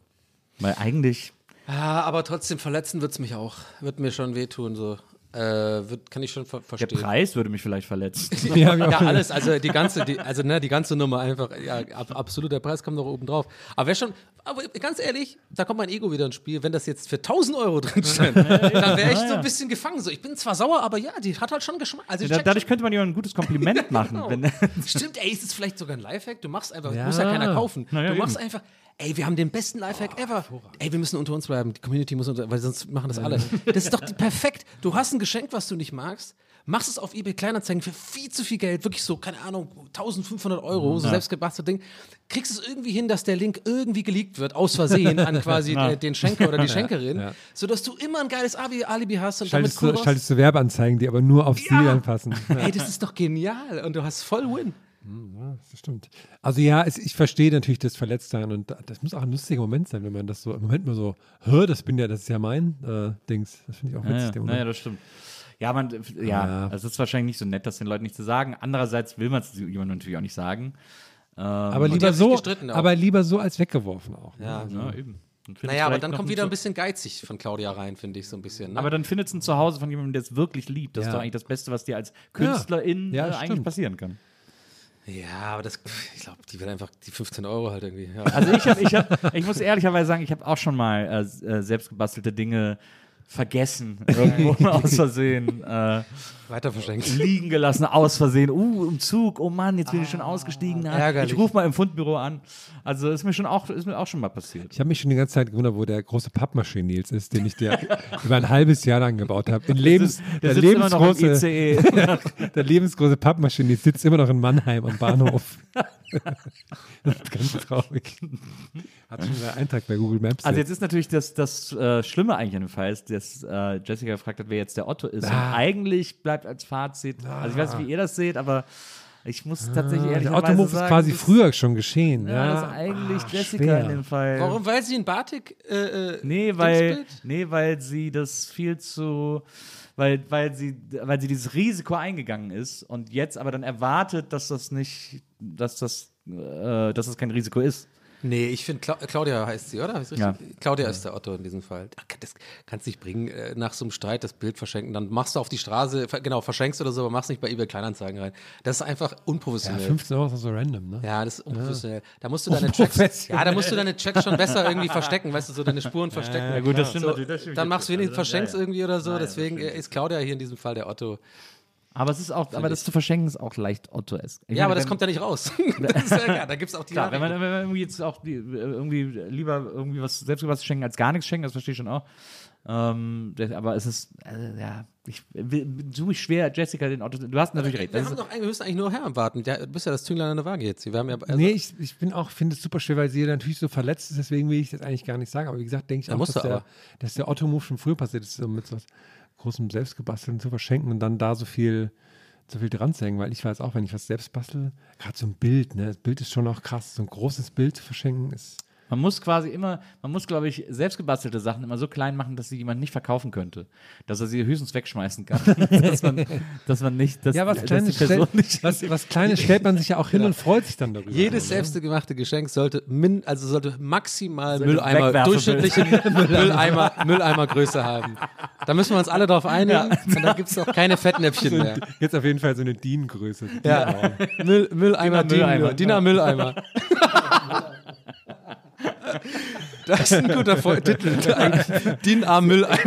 Weil eigentlich, Ja, aber trotzdem verletzen wird es mich auch. Wird mir schon wehtun, so. Äh, wird, kann ich schon ver der verstehen. Preis würde mich vielleicht verletzen. [LAUGHS] Ja, Ja, alles, also die ganze, die, also ne, die ganze Nummer einfach, ja, ab, absolut, der Preis kommt noch oben drauf. Aber wer schon, aber ganz ehrlich, da kommt mein Ego wieder ins Spiel, wenn das jetzt für 1000 Euro drin steht, [LAUGHS] dann wäre ich so ein bisschen gefangen. So, ich bin zwar sauer, aber ja, die hat halt schon Geschmack. Also Da, dadurch schon, könnte man ja ein gutes Kompliment [LAUGHS] machen. Genau. Wenn, Stimmt, ey, ist es vielleicht sogar ein Lifehack? Du machst einfach, Ja. muss ja keiner kaufen. Na ja, du machst eben. einfach, ey, wir haben den besten Lifehack ever. Ey, wir müssen unter uns bleiben. Die Community muss unter, weil sonst machen das alle. Das ist doch die- perfekt. Du hast ein Geschenk, was du nicht magst. Machst es auf eBay Kleinanzeigen für viel zu viel Geld, wirklich so, keine Ahnung, 1500 Euro, so selbstgebasteltes Ding. Kriegst es irgendwie hin, dass der Link irgendwie geleakt wird, aus Versehen an quasi äh, den Schenker oder die [LAUGHS] Schenkerin, ja. sodass du immer ein geiles Alibi, Alibi hast und damit Schaltest, cool du, schaltest du Werbeanzeigen, die aber nur auf Stil anpassen. Ja, Ey, das ist doch genial und du hast voll Win. Das stimmt. Also ja, es, ich verstehe natürlich das Verletztsein und da- das muss auch ein lustiger Moment sein, wenn man das so im Moment mal so, hör, das bin ja, das ist ja mein äh, Dings. Das finde ich auch witzig. ja, der ja, Moment. ja, das stimmt. Ja, man, ja, Ja. es ist wahrscheinlich nicht so nett, das den Leuten nicht zu sagen. Andererseits will man es jemandem natürlich auch nicht sagen. aber, die lieber so, aber lieber so als weggeworfen auch. Ne? Ja. Ja, eben. Naja, aber dann kommt wieder ein bisschen geizig von Claudia rein, finde ich so ein bisschen. Ne? Aber dann findet es ein Zuhause von jemandem, der es wirklich liebt. Das Ja. ist doch eigentlich das Beste, was dir als Künstlerin Ja, äh, eigentlich passieren kann. Ja, aber das, ich glaube, die will einfach die 15 Euro halt irgendwie. Ja. Also ich, hab, ich, hab, ich muss ehrlicherweise sagen, ich habe auch schon mal äh, äh, selbstgebastelte Dinge vergessen, [LAUGHS] irgendwo aus [LAUGHS] Versehen äh, Weiter verschenkt. liegen gelassen, aus Versehen. Uh, im Zug, oh Mann, jetzt bin ich schon ausgestiegen. Na, ärgerlich. ich rufe mal im Fundbüro an. Also ist mir schon auch, ist mir auch schon mal passiert. Ich habe mich schon die ganze Zeit gewundert, wo der große Pappmaschine Nils ist, den ich dir [LAUGHS] über ein halbes Jahr lang gebaut habe. In Lebens, Der der, sitzt immer noch im E. lebensgroße, ICE. der lebensgroße Pappmaschine Nils sitzt immer noch in Mannheim am Bahnhof. das ist ganz traurig. Hat schon einen Eintrag bei Google Maps. Also jetzt ist natürlich das, das äh, Schlimme eigentlich an dem Fall, ist, dass äh, Jessica gefragt hat, wer jetzt der Otto ist. Ah. Und eigentlich bleibt als Fazit, also ich weiß nicht, wie ihr das seht, aber ich muss tatsächlich ehrlich Der Automove ist quasi früher schon geschehen. Ja, Ja, das ist eigentlich Ach, Jessica schwer. in dem Fall. Warum? Weil sie ein Batik. Äh, äh, Nee, weil, nee, weil sie das viel zu, weil, weil sie, weil sie dieses Risiko eingegangen ist und jetzt aber dann erwartet, dass das nicht, dass das, äh, dass das kein Risiko ist. Nee, ich finde, Cla Claudia heißt sie, oder? Richtig? Ja. Claudia ist der Otto in diesem Fall. Das kannst nicht bringen, äh, nach so einem Streit das Bild verschenken. Dann machst du auf die Straße, genau, verschenkst oder so, aber machst nicht bei eBay Kleinanzeigen rein. Das ist einfach Ja, unprofessionell. 15 Euro ist so random, ne? Ja, das ist unprofessionell. Da musst du deine Checks, ja, da musst du deine Checks schon besser irgendwie verstecken, weißt du, so deine Spuren [LAUGHS] verstecken. Ja, gut, das stimmt so, natürlich, das stimmt Dann machst du wenigstens Also, verschenkst ja, ja. irgendwie oder so. Ja, ja, Deswegen ist Claudia hier in diesem Fall der Otto. Aber es ist auch, aber das zu verschenken ist auch leicht Otto-esk. Ich Ja, meine, aber das wenn- kommt ja nicht raus. [LAUGHS] das ist ja, ja, da gibt es auch die Klar, wenn man, wenn man irgendwie jetzt auch die, irgendwie lieber irgendwie was selbst was schenken als gar nichts schenken, das verstehe ich schon auch. Ähm, das, aber es ist, äh, ja, ich suche schwer, Jessica, den Otto. Du hast natürlich recht. wir haben doch eigentlich, wir müssen eigentlich nur Herrn warten. Ja, du bist ja das Zünglein an der Waage jetzt. Wir haben ja, also, nee, ich, ich bin auch, finde es super schwer, weil sie natürlich so verletzt ist, deswegen will ich das eigentlich gar nicht sagen. Aber wie gesagt, denke ich auch, dass der, dass der Otto-Move schon früher passiert ist, so mit so was großem Selbstgebastelten zu verschenken und dann da so viel, so viel dran zu hängen, weil ich weiß auch, wenn ich was selbst bastel, gerade so ein Bild, ne, das Bild ist schon auch krass, so ein großes Bild zu verschenken ist. Man muss quasi immer, man muss, glaube ich, selbstgebastelte Sachen immer so klein machen, dass sie jemand nicht verkaufen könnte. Dass er sie höchstens wegschmeißen kann. [LAUGHS] dass, man, dass man nicht, dass, Ja, was dass Kleines, die Person stellt, nicht. was, was Kleines stellt man sich ja auch hin und freut sich dann darüber. Jedes so, ne? selbstgemachte Geschenk sollte min, also sollte maximal Sollte Mülleimer, durchschnittliche [LAUGHS] Mülleimer, Mülleimergröße haben. Da müssen wir uns alle drauf einigen und dann gibt es auch keine Fettnäpfchen mehr. Jetzt auf jeden Fall so eine DIN-Größe. Ja. Müll, Mülleimer, Mülleimer. Diener Mülleimer. [LAUGHS] Das ist ein guter Vor Titel. DIN A Mülleimer.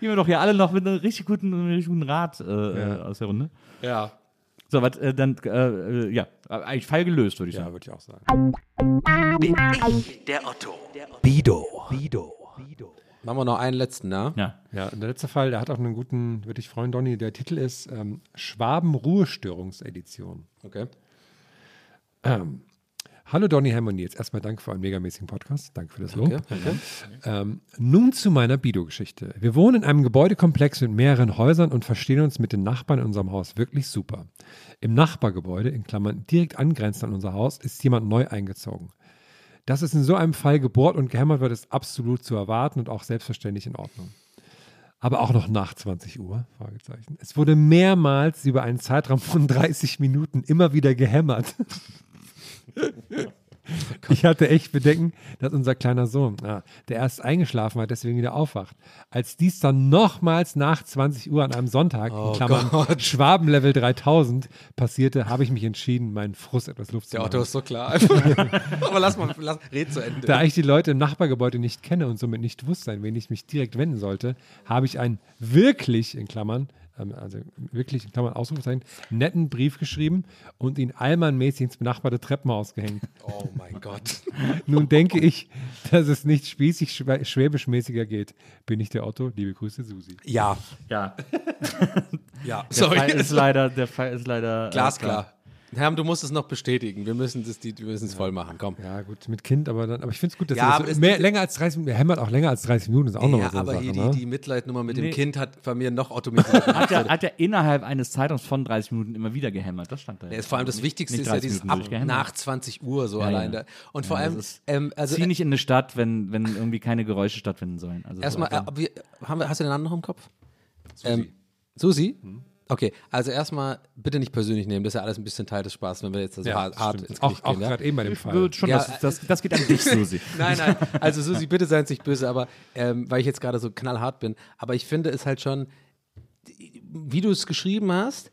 Gehen wir doch hier alle noch mit einem richtig guten, richtig guten Rat äh, aus der Runde. Ja. So, was, äh, dann, äh, äh, ja, eigentlich Fall gelöst, würde ich Ja, sagen. würde ich auch sagen. Bin ich der Otto. Bido. Bido. Machen wir noch einen letzten, ne? Ja. Ja, und der letzte Fall, der hat auch einen guten, würde ich freuen, Donny. Der Titel ist ähm, Schwaben-Ruhestörungsedition. Okay. Ähm, hallo Donny, Ham und Nils. Erstmal danke für einen megamäßigen Podcast. Danke für das Lob. Okay. okay. Ähm, nun zu meiner Bido-Geschichte. Wir wohnen in einem Gebäudekomplex mit mehreren Häusern und verstehen uns mit den Nachbarn in unserem Haus wirklich super. Im Nachbargebäude, in Klammern direkt angrenzend an unser Haus, ist jemand neu eingezogen. Dass es in so einem Fall gebohrt und gehämmert wird, ist absolut zu erwarten und auch selbstverständlich in Ordnung. Aber auch noch nach 20 Uhr? Fragezeichen. Es wurde mehrmals über einen Zeitraum von 30 Minuten immer wieder gehämmert. [LAUGHS] [LAUGHS] Ich hatte echt Bedenken, dass unser kleiner Sohn, ah, der erst eingeschlafen hat, deswegen wieder aufwacht. Als dies dann nochmals nach 20 Uhr an einem Sonntag, Oh in Klammern Schwabenlevel 3000, passierte, habe ich mich entschieden, meinen Frust etwas Luft zu Der machen. Otto ist so klar. [LAUGHS] [LAUGHS] Aber lass mal, lass, red zu Ende. Da ich die Leute im Nachbargebäude nicht kenne und somit nicht wusste, an wen ich mich direkt wenden sollte, habe ich einen wirklich, in Klammern, also wirklich, in Klammern, Ausrufezeichen, netten Brief geschrieben und ihn allmannmäßig ins benachbarte Treppenhaus gehängt. oh mein Gott. [LAUGHS] Nun denke ich, dass es nicht spießig schwä- schwäbischmäßiger geht. Bin ich der Otto? Liebe Grüße, Susi. Ja. Ja. Ja. Der Fall ist leider, der Fall ist leider. äh, Glasklar. Herm, du musst es noch bestätigen. Wir müssen es die, wir müssen es voll machen. Komm. Ja, gut, mit Kind, aber dann, aber ich finde es gut, dass Ja, er aber das es- so mehr, länger als 30 Minuten, er hämmert auch länger als 30 Minuten, ist auch noch Ja, so eine aber Sache, hier ne? die, die Mitleidnummer mit Nee. dem Kind hat bei mir noch automatisiert. [LAUGHS] Hat er, hat er innerhalb eines Zeitraums von 30 Minuten immer wieder gehämmert. Das stand da. Ja, ist vor allem das Wichtigste Nicht ist ja 30 dieses Minuten ab nach 20 Uhr so Ja, allein. ja. Da. Und Ja, vor allem, ist- ähm, also Zieh nicht in eine Stadt, wenn, wenn irgendwie keine Geräusche stattfinden sollen. Also so erstmal, äh, wir, haben wir, hast du den Namen noch im Kopf? Susi. Ähm, Susi? Okay, also erstmal bitte nicht persönlich nehmen, das ist ja alles ein bisschen Teil des Spaßes, wenn wir jetzt so Ja, hart, hart ins Auch, Gericht auch gehen. Ja? gerade eben bei dem Fall. Wird schon, Ja, das, das, das geht an dich, [LAUGHS] Susi. Nein, nein, also Susi, bitte seien Sie nicht böse, aber ähm, weil ich jetzt gerade so knallhart bin, aber ich finde es halt schon, wie du es geschrieben hast,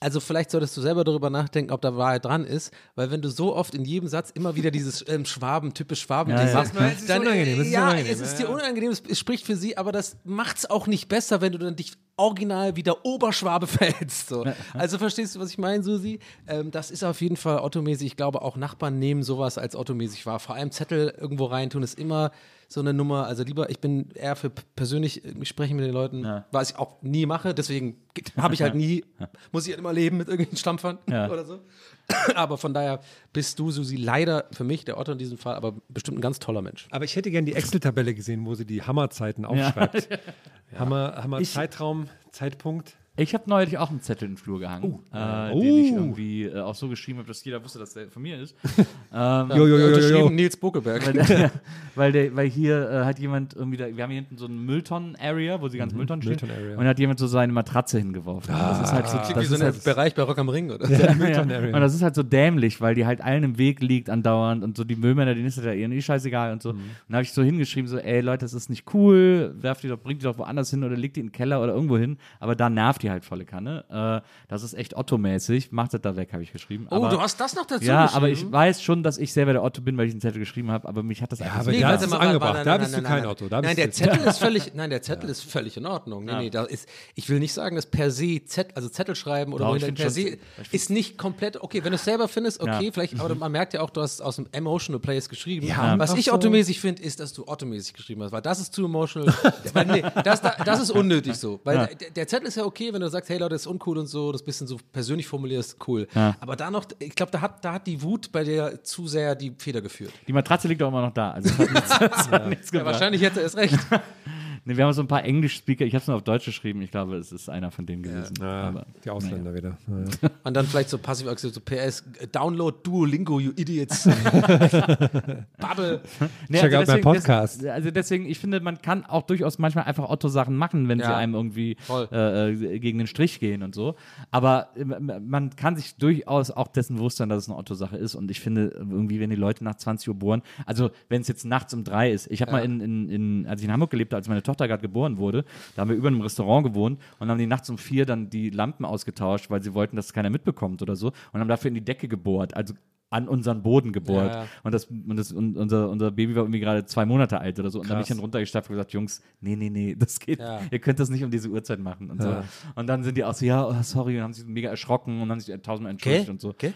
also vielleicht solltest du selber darüber nachdenken, ob da Wahrheit dran ist, weil wenn du so oft in jedem Satz immer wieder dieses ähm, Schwaben, typisch Schwaben Ja, ja. sagst, Es ist dann, unangenehm, es ist ja, unangenehm, es ist ja, dir unangenehm, es, es spricht für sie, aber das macht es auch nicht besser, wenn du dann dich original wie der Oberschwabe fällst. So. Also verstehst du, was ich meine, Susi? Ähm, das ist auf jeden Fall ottomäßig. Ich glaube, auch Nachbarn nehmen sowas als ottomäßig wahr. Vor allem Zettel irgendwo reintun ist immer so eine Nummer. Also lieber, ich bin eher für persönlich äh, sprechen mit den Leuten, Ja. was ich auch nie mache. Deswegen [LAUGHS] habe ich halt nie, muss ich halt immer leben mit irgendwelchen Stampfern Ja. [LAUGHS] oder so. [CLEARS THROAT] Aber von daher bist du, Susi, leider für mich der Otto in diesem Fall, aber bestimmt ein ganz toller Mensch. Aber ich hätte gern die Excel-Tabelle gesehen, wo sie die Hammerzeiten aufschreibt. [LAUGHS] Hammer, Hammer Ich- Zeitraum, Zeitpunkt. Ich habe neulich auch einen Zettel in den Flur gehangen, äh, Oh. den ich irgendwie äh, auch so geschrieben habe, dass jeder wusste, dass der von mir ist. [LAUGHS] ähm, Jo, jo, jo, Unterschrieben. Nils Buckeberg. weil, der, [LAUGHS] weil, der, weil hier äh, hat jemand irgendwie, da, wir haben hier hinten so einen Mülltonnen-Area, wo die ganzen Mülltonnen stehen. Mülltonnen-Area. Und da hat jemand so seine Matratze hingeworfen. das ist halt so, das so ist ein halt, Bereich bei Rock am Ring, oder? [LAUGHS] ja, Mülltonnen-Area. Und das ist halt so dämlich, weil die halt allen im Weg liegt andauernd und so die Müllmänner, denen ist das ja eh scheißegal und so. Und da habe ich so hingeschrieben, so, ey Leute, das ist nicht cool, werft die doch, bringt die doch woanders hin oder legt die in den Keller oder irgendwo hin. Aber da nervt die halt volle Kanne. Äh, das ist echt Otto-mäßig. Macht das da weg, habe ich geschrieben. Oh, aber, du hast das noch dazu Ja, geschrieben? aber ich weiß schon, dass ich selber der Otto bin, weil ich einen Zettel geschrieben habe, aber mich hat das einfach aber so da ist mal, angebracht. Da nein, bist nein, du kein. Otto. Nein, der Zettel [LAUGHS] ist völlig, nein, der Zettel ist völlig in Ordnung. Nee, Ja. nee, da ist, ich will nicht sagen, dass per se Zettel, also Zettel schreiben oder Doch, per se ist nicht komplett okay. Wenn du es selber findest, okay, Ja. vielleicht, aber man merkt ja auch, du hast aus dem Emotional Place geschrieben. Ja, Was ich ottomäßig finde, ist, dass du ottomäßig geschrieben hast, weil das ist zu emotional. [LAUGHS] weil, nee, das, das ist unnötig so. Weil der, der Zettel ist ja okay, wenn du sagst, hey Leute, das ist uncool und so, das bisschen so persönlich formulierst, cool. Ja. Aber da noch, ich glaube, da hat, da hat die Wut bei dir zu sehr die Feder geführt. Die Matratze liegt auch immer noch da. Also [LAUGHS] nichts, Ja, gebracht. wahrscheinlich hätte er es recht. [LAUGHS] Nee, wir haben so ein paar Englisch-Speaker. Ich habe es nur auf Deutsch geschrieben. Ich glaube, es ist einer von denen gewesen. Ja, Aber, die Ausländer wieder. Ja. [LAUGHS] Und dann vielleicht so passiv aggressiv, so PS, Download Duolingo, you idiots. [LAUGHS] Bubble. Nee, Check out my deswegen- podcast. des- also deswegen, ich finde, man kann auch durchaus manchmal einfach Otto-Sachen machen, wenn sie Ja. einem irgendwie äh, äh, gegen den Strich gehen und so. Aber äh, man kann sich durchaus auch dessen bewusst sein, dass es eine Otto-Sache ist. Und ich finde, irgendwie, wenn die Leute nach 20 Uhr bohren, also wenn es jetzt nachts um drei ist, ich habe mal in, in, in, als ich in Hamburg gelebt habe, als meine Tochter gerade geboren wurde, da haben wir über einem Restaurant gewohnt und haben die nachts um vier dann die Lampen ausgetauscht, weil sie wollten, dass keiner mitbekommt oder so und haben dafür in die Decke gebohrt. Also an unseren Boden gebohrt. Ja, ja. Und, das, und, das, und unser, unser Baby war irgendwie gerade zwei Monate alt oder so. Und dann bin ich Krass. dann runtergestapft und gesagt, Jungs, nee, nee, nee, das geht. Ja. Ihr könnt das nicht um diese Uhrzeit machen. Und, so. Und dann sind die auch so, ja, oh, sorry, und haben sich mega erschrocken und haben sich tausendmal entschuldigt und so. Okay.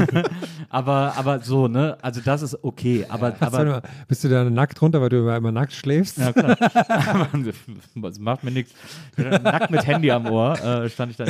[LAUGHS] Aber, aber so, ne? Also das ist okay. Aber, aber mal, bist du da nackt runter, weil du immer, immer nackt schläfst? Ja, klar. [LAUGHS] das macht mir nichts. Nackt mit Handy am Ohr äh, stand ich da.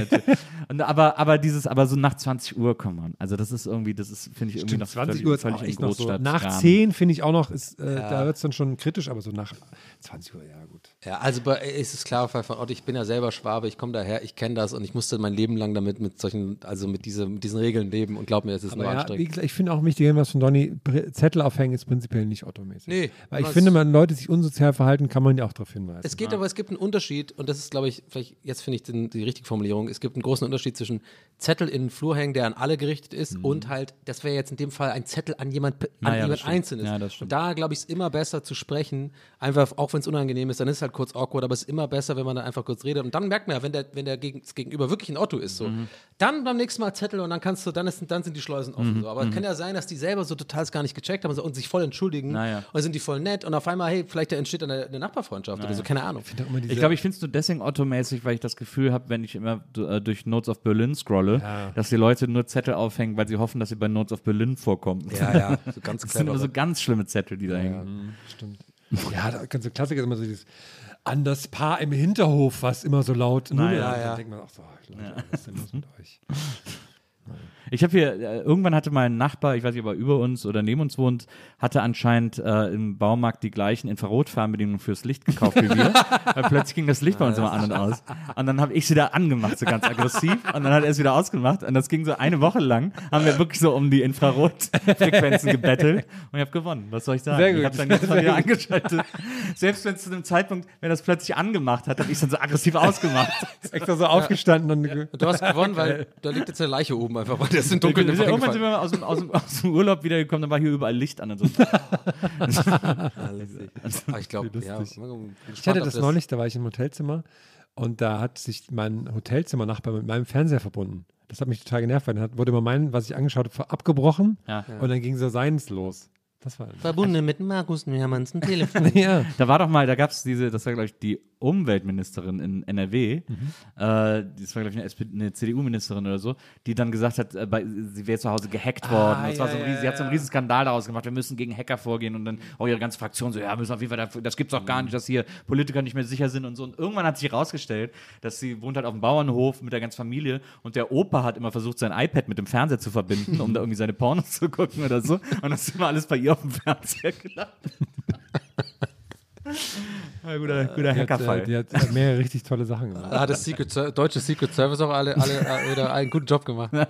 Und, aber, aber dieses, aber so nach 20 Uhr, komm on. Also das ist irgendwie, das ist, finde ich, irgendwie Stimmt, noch 20 völlig, Uhr ist auch echt noch so. Nach Rahmen. 10 finde ich auch noch, ist, äh, da wird es dann schon kritisch, aber so nach 20 Uhr, ja gut. Ja, also bei, ist es klar, von Otto, ich bin ja selber Schwabe, ich komme daher, ich kenne das und ich musste mein Leben lang damit mit solchen, also mit, diese, mit diesen Regeln leben und glaub mir, es ist nur Aber ja, wie anstrengend. gesagt, ich finde auch wichtig, was von Donny, Zettel aufhängen ist prinzipiell nicht ottomäßig. Nee, Weil ich finde, man Leute sich unsozial verhalten, kann man ja auch darauf hinweisen. Es geht aber, es gibt einen Unterschied und das ist, glaube ich, vielleicht, jetzt finde ich den, die richtige Formulierung, es gibt einen großen Unterschied zwischen Zettel in den Flur hängen, der an alle gerichtet ist und halt, das wäre jetzt in dem Fall ein Zettel an jemand, an Ah ja, das jemand. Einzelnes. Ja, das stimmt. und da, glaube ich, ist immer besser zu sprechen, einfach, auch wenn es unangenehm ist, dann ist es halt kurz awkward, aber es ist immer besser, wenn man dann einfach kurz redet und dann merkt man ja, wenn der, wenn der gegen, das Gegenüber wirklich ein Otto ist, so, Mhm. dann beim nächsten Mal Zettel und dann kannst du, dann, ist, dann sind die Schleusen offen. Mhm. So. Aber es kann ja sein, dass die selber so total es gar nicht gecheckt haben und sich voll entschuldigen Naja. und dann sind die voll nett und auf einmal, hey, vielleicht da entsteht eine, eine Nachbarfreundschaft oder so, keine Ahnung. Ich glaube, ich finde es nur deswegen ottomäßig, weil ich das Gefühl habe, wenn ich immer äh, durch Notes of Berlin scrolle, dass die Leute nur Zettel aufhängen, weil sie hoffen, dass sie bei Notes of Berlin vorkommen. Ja, ja, [LAUGHS] so ganz Das sind immer so ganz schlimme Zettel, die da hängen. Stimmt. [LAUGHS] Ja, da ganz so Klassiker ist immer so dieses an das Paar im Hinterhof, was immer so laut. Na Null- ja, dann ja. denkt man auch so, ach, Leute, was ist denn los mit [LAUGHS] euch? Ich habe hier, äh, irgendwann hatte mein Nachbar, ich weiß nicht, ob er über uns oder neben uns wohnt, hatte anscheinend äh, im Baumarkt die gleichen Infrarotfernbedienungen fürs Licht gekauft wie wir. [LAUGHS] Weil plötzlich ging das Licht bei uns immer an und aus. Und dann habe ich es wieder angemacht, so ganz aggressiv. Und dann hat er es wieder ausgemacht. Und das ging so eine Woche lang. Haben wir wirklich so um die Infrarotfrequenzen [LAUGHS] gebettelt. Und ich habe gewonnen. Was soll ich sagen? Sehr gut. Ich habe dann jetzt mal wieder angeschaltet. Selbst wenn es zu dem Zeitpunkt, wenn er das plötzlich angemacht hat, habe ich es dann so aggressiv ausgemacht. Extra so aufgestanden und Du hast gewonnen, weil da liegt jetzt eine Leiche oben einfach, weil der ist in Dunkeln Irgendwann sind wir aus dem, aus, dem, aus dem Urlaub wiedergekommen, dann war hier überall Licht an und so. [LAUGHS] Ah, ich glaube, ja. Ich hatte das neulich, da war ich im Hotelzimmer und da hat sich mein Hotelzimmernachbar mit meinem Fernseher verbunden. Das hat mich total genervt, weil dann hat, wurde immer mein, was ich angeschaut habe, abgebrochen Ja. und dann ging so seins los. Das war Verbunden mit Markus Mehrmanns ein Telefon. [LAUGHS] ja. Da war doch mal, da gab es diese, das war glaube ich die Umweltministerin in NRW, äh, das war, glaube ich, eine, eine CDU-Ministerin oder so, die dann gesagt hat, äh, bei, sie wäre zu Hause gehackt worden. Das war so ein, ries- sie hat so einen riesen Skandal daraus gemacht, wir müssen gegen Hacker vorgehen und dann auch ihre ganze Fraktion so, ja, müssen auf jeden Fall, dafür, das gibt's auch gar nicht, dass hier Politiker nicht mehr sicher sind und so. Und irgendwann hat sich herausgestellt, dass sie wohnt halt auf dem Bauernhof mit der ganzen Familie und der Opa hat immer versucht, sein iPad mit dem Fernseher zu verbinden, um da irgendwie seine Pornos zu gucken oder so. Und das ist immer alles bei ihr auf dem Fernseher gelandet. [LAUGHS] ja, guter guter Die hat, äh, Hackerfall. die hat äh, mehrere richtig tolle Sachen gemacht. Da hat das Secret, deutsche Secret Service auch alle, alle äh, wieder einen guten Job gemacht. [LAUGHS]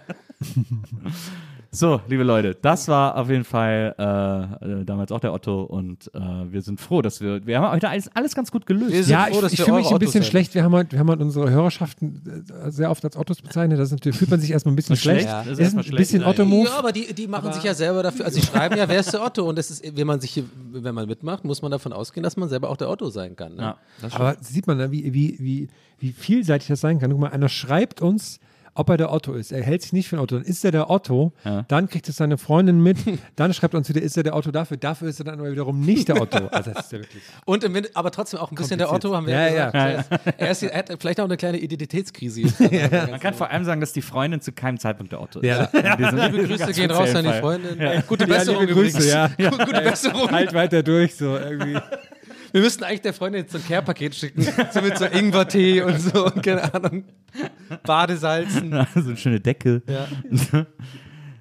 So, liebe Leute, das war auf jeden Fall äh, äh, damals auch der Otto und äh, wir sind froh, dass wir, wir haben heute alles, alles ganz gut gelöst. Wir sind Ja, froh, ich, dass ich fühle mich ein bisschen Autos schlecht. Wir haben, halt, wir haben halt unsere Hörerschaften äh, sehr oft als Ottos bezeichnet. Natürlich, fühlt man sich erstmal ein bisschen Schlecht, schlecht. ja. Das ist ist ein schlecht, bisschen. Otto-Move. Ja, aber die, die machen sich ja selber dafür. Also, sie schreiben ja, wer ist der Otto? Und das ist, wenn man sich hier, wenn man mitmacht, muss man davon ausgehen, dass man selber auch der Otto sein kann. Ne? Ja, das Aber sieht man, ne, wie, wie, wie, wie vielseitig das sein kann. Guck mal, einer schreibt uns, ob er der Otto ist. Er hält sich nicht für den Otto. Dann ist er der Otto. Ja. Dann kriegt es seine Freundin mit. [LAUGHS] Dann schreibt er uns wieder, ist er der Otto dafür. Dafür ist er dann aber wiederum nicht der Otto. Also das ist ja wirklich. Und im, aber trotzdem auch ein bisschen der Otto, haben wir Ja, ja, ja. gesagt. Er, ist, er hat vielleicht auch eine kleine Identitätskrise. [LAUGHS] Man kann vor allem sagen, dass die Freundin zu keinem Zeitpunkt der Otto ist. Ja. Liebe Grüße gehen raus an die. Freundin. Gute Besserung liebe Grüße, ja. Gute [LAUGHS] Besserung. Halt weiter durch, so irgendwie. Wir müssten eigentlich der Freundin jetzt so ein Care-Paket schicken. So mit so Ingwertee und so und keine Ahnung. Badesalzen. [LAUGHS] so eine schöne Decke. Ja. [LAUGHS]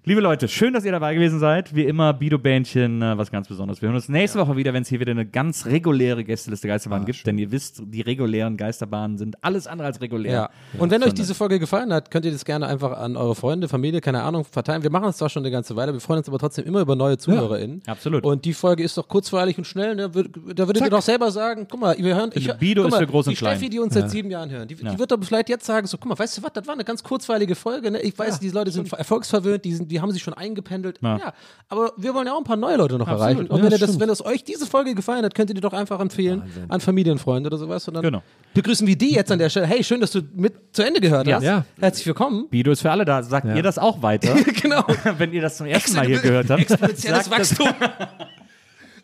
Liebe Leute, schön, dass ihr dabei gewesen seid. Wie immer, Bido-Bähnchen, äh, was ganz Besonderes. Wir hören uns nächste Woche wieder, wenn es hier wieder eine ganz reguläre Gästeliste Geisterbahn gibt. Denn ihr wisst, die regulären Geisterbahnen sind alles andere als regulär. Ja. Und wenn euch diese Folge gefallen hat, könnt ihr das gerne einfach an eure Freunde, Familie, keine Ahnung, verteilen. Wir machen es zwar schon eine ganze Weile, wir freuen uns aber trotzdem immer über neue ZuhörerInnen. absolut. Und die Folge ist doch kurzweilig und schnell. Ne? Da würdet ihr doch selber sagen, guck mal, wir hören. Ich, Bido guck ist mal, für groß und die Steffi, klein. die uns seit sieben Jahren hören, die, die wird doch vielleicht jetzt sagen, so, guck mal, weißt du was, das war eine ganz kurzweilige Folge. Ne? Ich weiß, die Leute sind erfolgsverwöhnt, die, sind, die haben sich schon eingependelt. Ja. Ja. aber wir wollen ja auch ein paar neue Leute noch Absolut. erreichen. Und Ja, wenn, das, wenn es euch diese Folge gefallen hat, könnt ihr die doch einfach empfehlen an Familienfreunde oder sowas. Und dann Genau. begrüßen wir die jetzt an der Stelle. Hey, schön, dass du mit zu Ende gehört hast. Ja. Herzlich willkommen. Bido ist für alle da. Sagt ihr das auch weiter? [LAUGHS] genau. wenn ihr das zum ersten Mal hier gehört habt. Exponentielles das- Wachstum. [LAUGHS]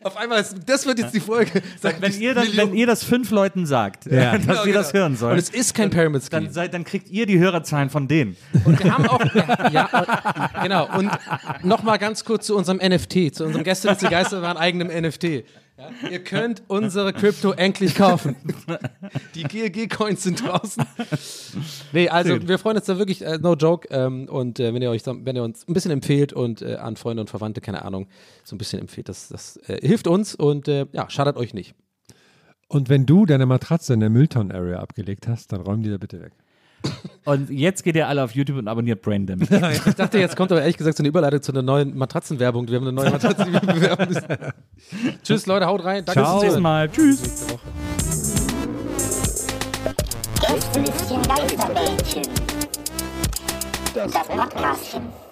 Auf einmal, ist, das wird jetzt die Folge. Sagt [LAUGHS] Wenn ihr, dann, wenn ihr das fünf Leuten sagt, Ja. dass Genau, ihr das genau. hören Und sollt, es ist kein Pyramid dann, Scheme. seid, dann kriegt ihr die Hörerzahlen von denen. Und wir haben auch, ja, und, genau. Und nochmal ganz kurz zu unserem NFT, zu unserem Gästeliste Geisterbahn eigenem NFT. Ja, ihr könnt unsere Krypto endlich kaufen. Die GLG-Coins sind draußen. Nee, also wir freuen uns da wirklich, äh, no joke. Ähm, und äh, wenn ihr euch, wenn ihr uns ein bisschen empfehlt und äh, an Freunde und Verwandte, keine Ahnung, so ein bisschen empfehlt, das, das äh, hilft uns und äh, ja, schadet euch nicht. Und wenn du deine Matratze in der Müllton-Area abgelegt hast, dann räum die da bitte weg. Und jetzt geht ihr alle auf YouTube und abonniert Brain Damage. [LAUGHS] Ich dachte, jetzt kommt aber ehrlich gesagt so eine Überleitung zu einer neuen Matratzenwerbung. Wir haben eine neue Matratze, die wir bewerben müssen. [LAUGHS] Tschüss, Leute, haut rein. Danke Ciao. Bis zum nächsten Mal. Tschüss. Das Podcastchen.